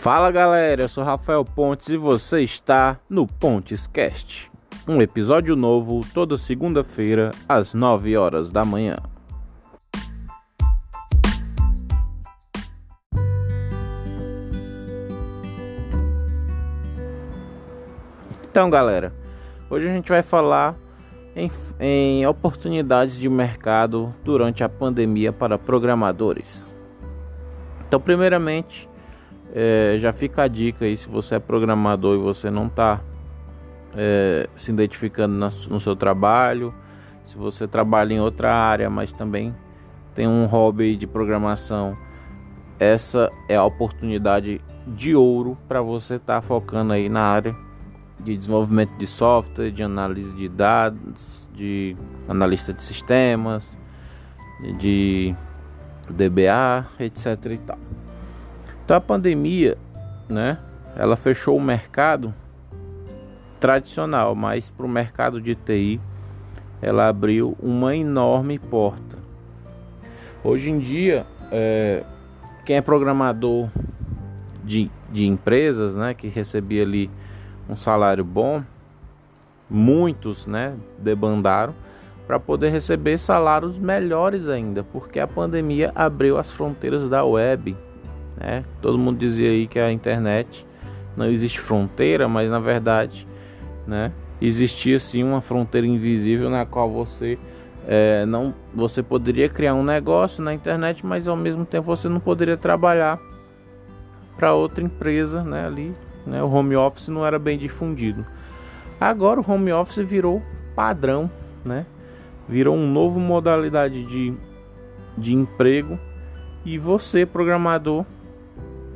Fala galera, eu sou Rafael Pontes e você está no Pontes Cast. Um episódio novo toda segunda-feira às 9 horas da manhã. Então, galera, hoje a gente vai falar em, em oportunidades de mercado durante a pandemia para programadores. Então, primeiramente, é, já fica a dica aí se você é programador e você não está é, se identificando no seu trabalho, se você trabalha em outra área, mas também tem um hobby de programação, essa é a oportunidade de ouro para você estar tá focando aí na área de desenvolvimento de software, de análise de dados, de analista de sistemas, de DBA, etc e tal. Então a pandemia, né, ela fechou o mercado tradicional, mas para o mercado de TI ela abriu uma enorme porta. Hoje em dia, é, quem é programador de, de empresas, né, que recebia ali um salário bom, muitos, né, debandaram para poder receber salários melhores ainda, porque a pandemia abriu as fronteiras da web né? Todo mundo dizia aí que a internet não existe fronteira, mas na verdade, né? Existia sim uma fronteira invisível na qual você é, não, você poderia criar um negócio na internet, mas ao mesmo tempo você não poderia trabalhar para outra empresa, né? Ali, né? O home office não era bem difundido. Agora o home office virou padrão, né? Virou uma nova modalidade de, de emprego e você programador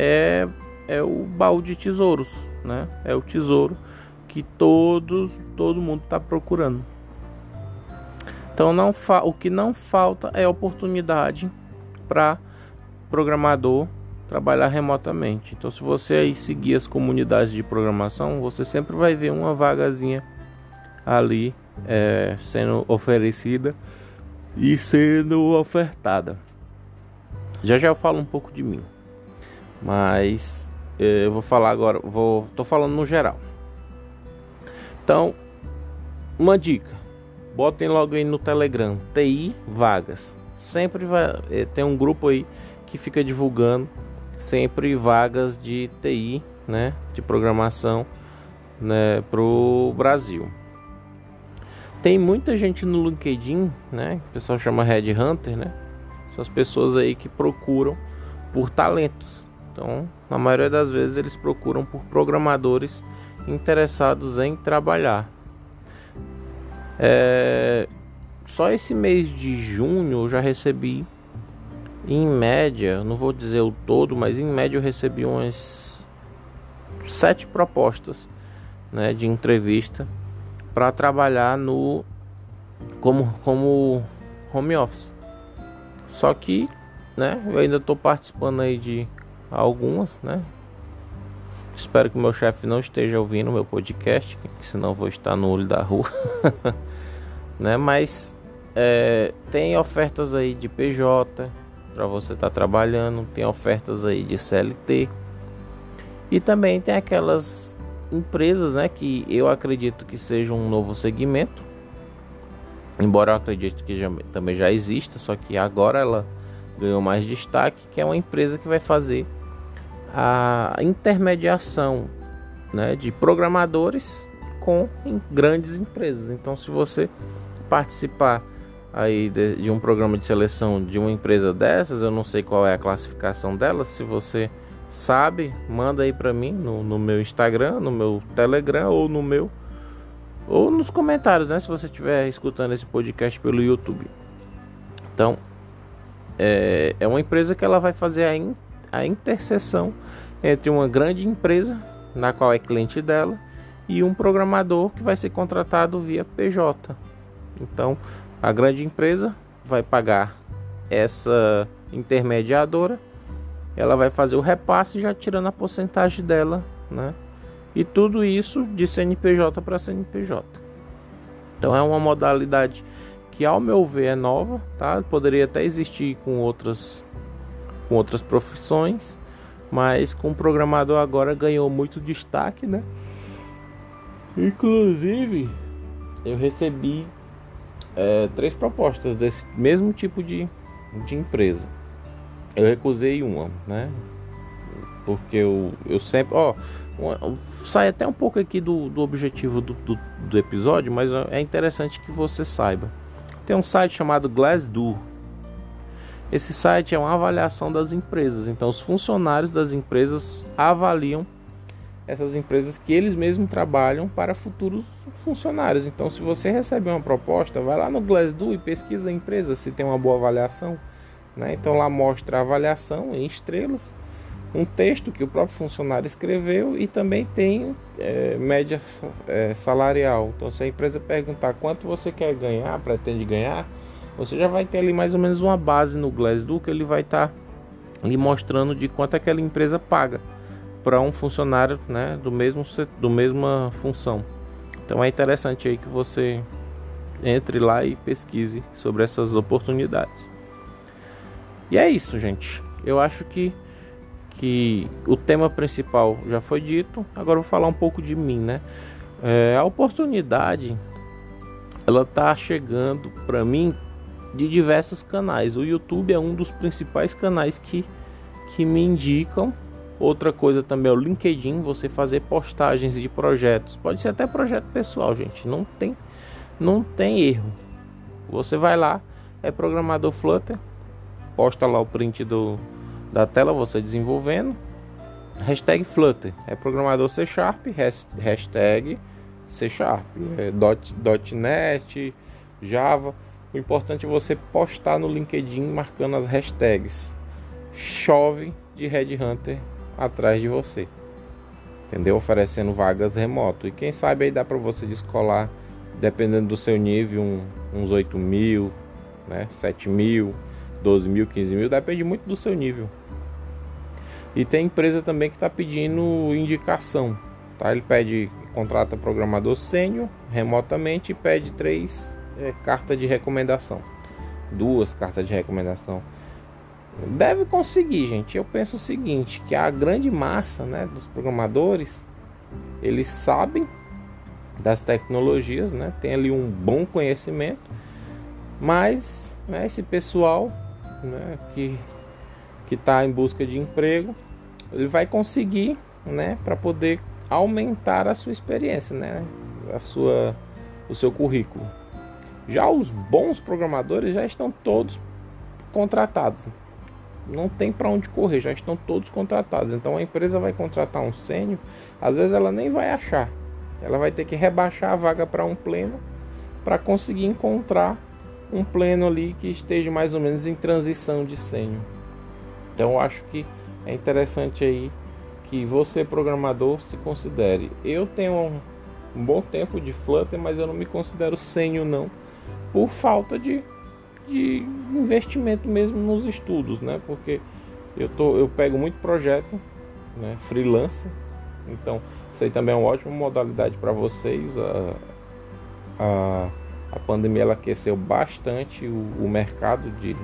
é, é o baú de tesouros, né? É o tesouro que todos, todo mundo está procurando. Então não o que não falta é oportunidade para programador trabalhar remotamente. Então se você aí seguir as comunidades de programação, você sempre vai ver uma vagazinha ali é, sendo oferecida e sendo ofertada. Já já eu falo um pouco de mim. Mas eh, eu vou falar agora, vou, tô falando no geral. Então, uma dica: botem logo aí no Telegram, TI Vagas. Sempre vai eh, tem um grupo aí que fica divulgando sempre vagas de TI, né, de programação, né, pro Brasil. Tem muita gente no LinkedIn, né, o pessoal chama Red Hunter, né? São as pessoas aí que procuram por talentos. Então, na maioria das vezes, eles procuram por programadores interessados em trabalhar. É, só esse mês de junho eu já recebi, em média, não vou dizer o todo, mas em média eu recebi umas sete propostas né, de entrevista para trabalhar no como, como home office. Só que né, eu ainda estou participando aí de algumas, né? Espero que meu chefe não esteja ouvindo meu podcast, que senão vou estar no olho da rua, né? Mas é, tem ofertas aí de PJ para você estar tá trabalhando, tem ofertas aí de CLT e também tem aquelas empresas, né? Que eu acredito que seja um novo segmento, embora eu acredite que já, também já exista, só que agora ela ganhou mais destaque, que é uma empresa que vai fazer a intermediação né, de programadores com grandes empresas. Então, se você participar aí de, de, um programa de seleção de uma empresa dessas, eu não sei qual é a classificação dela. Se você sabe, manda aí para mim no, no, meu Instagram, no meu Telegram ou no meu ou nos comentários, né? Se você estiver escutando esse podcast pelo YouTube. Então, é, é uma empresa que ela vai fazer a a interseção entre uma grande empresa, na qual é cliente dela, e um programador que vai ser contratado via PJ. Então, a grande empresa vai pagar essa intermediadora, ela vai fazer o repasse já tirando a porcentagem dela, né? E tudo isso de CNPJ para CNPJ. Então é uma modalidade que ao meu ver é nova, tá? Poderia até existir com outras com outras profissões, mas com o programador agora ganhou muito destaque, né? Inclusive, eu recebi é, três propostas desse mesmo tipo de, de empresa. Eu recusei uma, né? Porque eu, eu sempre. Ó, sai até um pouco aqui do, do objetivo do, do, do episódio, mas é interessante que você saiba. Tem um site chamado Glassdoor. Esse site é uma avaliação das empresas. Então, os funcionários das empresas avaliam essas empresas que eles mesmos trabalham para futuros funcionários. Então, se você recebe uma proposta, vai lá no Glassdoor e pesquisa a empresa se tem uma boa avaliação. Né? Então, lá mostra a avaliação em estrelas, um texto que o próprio funcionário escreveu e também tem é, média é, salarial. Então, se a empresa perguntar quanto você quer ganhar, pretende ganhar, você já vai ter ali mais ou menos uma base no Glassdoor que ele vai estar tá lhe mostrando de quanto aquela empresa paga para um funcionário né, do mesmo do mesma função. Então é interessante aí que você entre lá e pesquise sobre essas oportunidades. E é isso, gente. Eu acho que que o tema principal já foi dito. Agora eu vou falar um pouco de mim, né? É, a oportunidade ela tá chegando para mim de diversos canais. O YouTube é um dos principais canais que que me indicam Outra coisa também é o LinkedIn, você fazer postagens de projetos. Pode ser até projeto pessoal, gente. Não tem, não tem erro. Você vai lá, é programador Flutter, posta lá o print do, da tela, você desenvolvendo. Hashtag Flutter, é programador C Sharp, hashtag C Sharp, é dot, dot .NET, Java. O importante é você postar no LinkedIn marcando as hashtags. Chove de Red Hunter atrás de você. Entendeu? Oferecendo vagas remoto. E quem sabe aí dá para você descolar, dependendo do seu nível, um, uns 8 mil, né? 7 mil, 12 mil, 15 mil, depende muito do seu nível. E tem empresa também que está pedindo indicação. Tá? Ele pede, contrata programador sênior remotamente e pede três é, cartas de recomendação. Duas cartas de recomendação. Deve conseguir, gente. Eu penso o seguinte, que a grande massa, né, dos programadores, eles sabem das tecnologias, né? Tem ali um bom conhecimento, mas né, esse pessoal, né, que que está em busca de emprego, ele vai conseguir, né, para poder aumentar a sua experiência, né, a sua o seu currículo. Já os bons programadores já estão todos contratados não tem para onde correr, já estão todos contratados. Então a empresa vai contratar um sênior, às vezes ela nem vai achar. Ela vai ter que rebaixar a vaga para um pleno para conseguir encontrar um pleno ali que esteja mais ou menos em transição de sênior. Então eu acho que é interessante aí que você programador se considere. Eu tenho um, bom tempo de Flutter, mas eu não me considero sênior não, por falta de de investimento mesmo nos estudos, né? Porque eu, tô, eu pego muito projeto, né? freelance, então isso aí também é uma ótima modalidade para vocês. A, a, a pandemia ela aqueceu bastante o, o mercado de,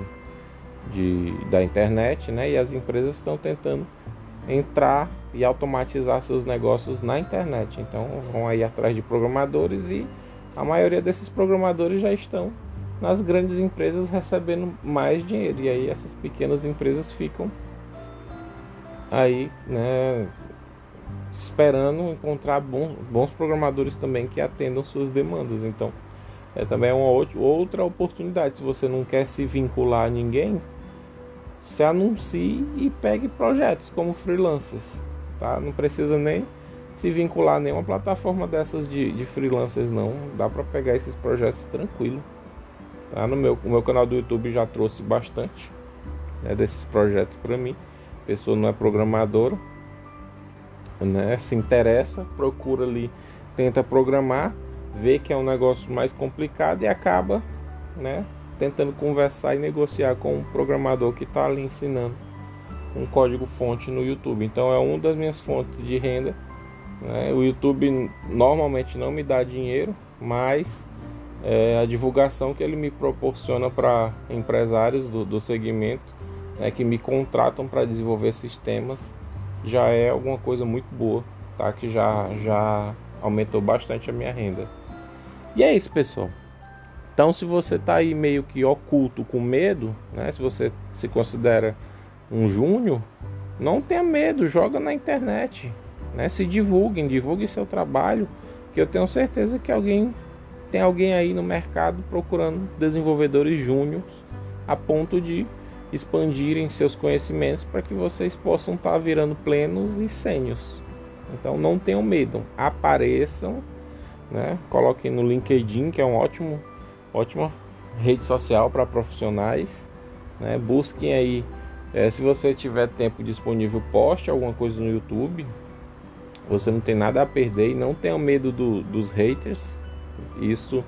de, da internet, né? E as empresas estão tentando entrar e automatizar seus negócios na internet. Então vão aí atrás de programadores e a maioria desses programadores já estão nas grandes empresas recebendo mais dinheiro. E aí essas pequenas empresas ficam aí, né, esperando encontrar bons, bons programadores também que atendam suas demandas. Então, é também uma outra oportunidade. Se você não quer se vincular a ninguém, se anuncie e pegue projetos como freelancers, tá? Não precisa nem se vincular a nenhuma plataforma dessas de, de freelancers não. Dá para pegar esses projetos tranquilo. Tá? No meu, o meu canal do YouTube já trouxe bastante né, desses projetos para mim. A pessoa não é programadora, né, se interessa, procura ali, tenta programar, vê que é um negócio mais complicado e acaba né, tentando conversar e negociar com um programador que está ali ensinando um código fonte no YouTube. Então é uma das minhas fontes de renda. Né? O YouTube normalmente não me dá dinheiro, mas é, a divulgação que ele me proporciona para empresários do, do segmento né, que me contratam para desenvolver sistemas já é alguma coisa muito boa, tá? Que já já aumentou bastante a minha renda. E é isso, pessoal. Então, se você está aí meio que oculto com medo, né? Se você se considera um júnior, não tenha medo, joga na internet, né? Se divulguem, divulguem seu trabalho, que eu tenho certeza que alguém tem alguém aí no mercado procurando desenvolvedores júniores a ponto de expandirem seus conhecimentos para que vocês possam estar tá virando plenos e sênios. Então não tenham medo, apareçam, né? Coloquem no LinkedIn, que é um ótimo, ótima rede social para profissionais, né? Busquem aí, é, se você tiver tempo disponível, poste alguma coisa no YouTube. Você não tem nada a perder e não tenha medo do, dos haters. Isso,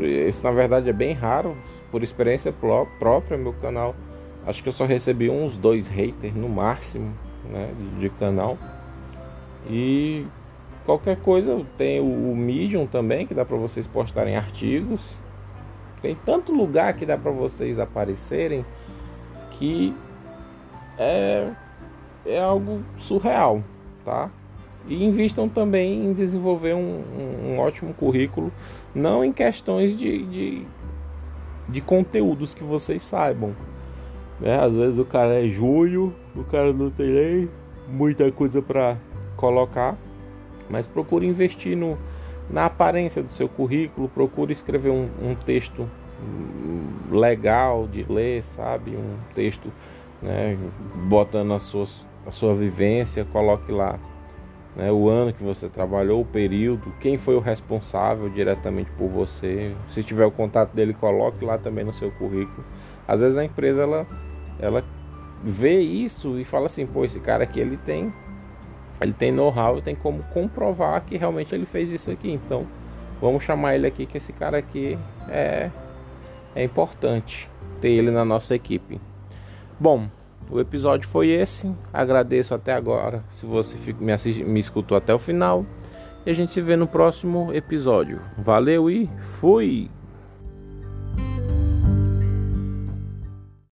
isso na verdade é bem raro. Por experiência própria, meu canal, acho que eu só recebi uns dois haters no máximo, né, de, de canal. E qualquer coisa, tem o, o Medium também, que dá para vocês postarem artigos. Tem tanto lugar que dá para vocês aparecerem que é, é algo surreal, tá? E invistam também em desenvolver um, um, ótimo currículo, não em questões de, de, de, conteúdos que vocês saibam. Né? Às vezes o cara é junho, o cara não tem nem muita coisa para colocar, mas procure investir no, na aparência do seu currículo, procure escrever um, um texto legal de ler, sabe? Um texto né, botando a sua, a sua vivência, coloque lá né, o ano que você trabalhou, o período, quem foi o responsável diretamente por você. Se tiver o contato dele, coloque lá também no seu currículo. Às vezes a empresa ela, ela vê isso e fala assim, pô, esse cara aqui ele tem ele tem know-how, tem como comprovar que realmente ele fez isso aqui. Então, vamos chamar ele aqui, que esse cara aqui é, é importante ter ele na nossa equipe. Bom, o episódio foi esse. Agradeço até agora se você me, me escutou até o final. E a gente se vê no próximo episódio. Valeu e fui!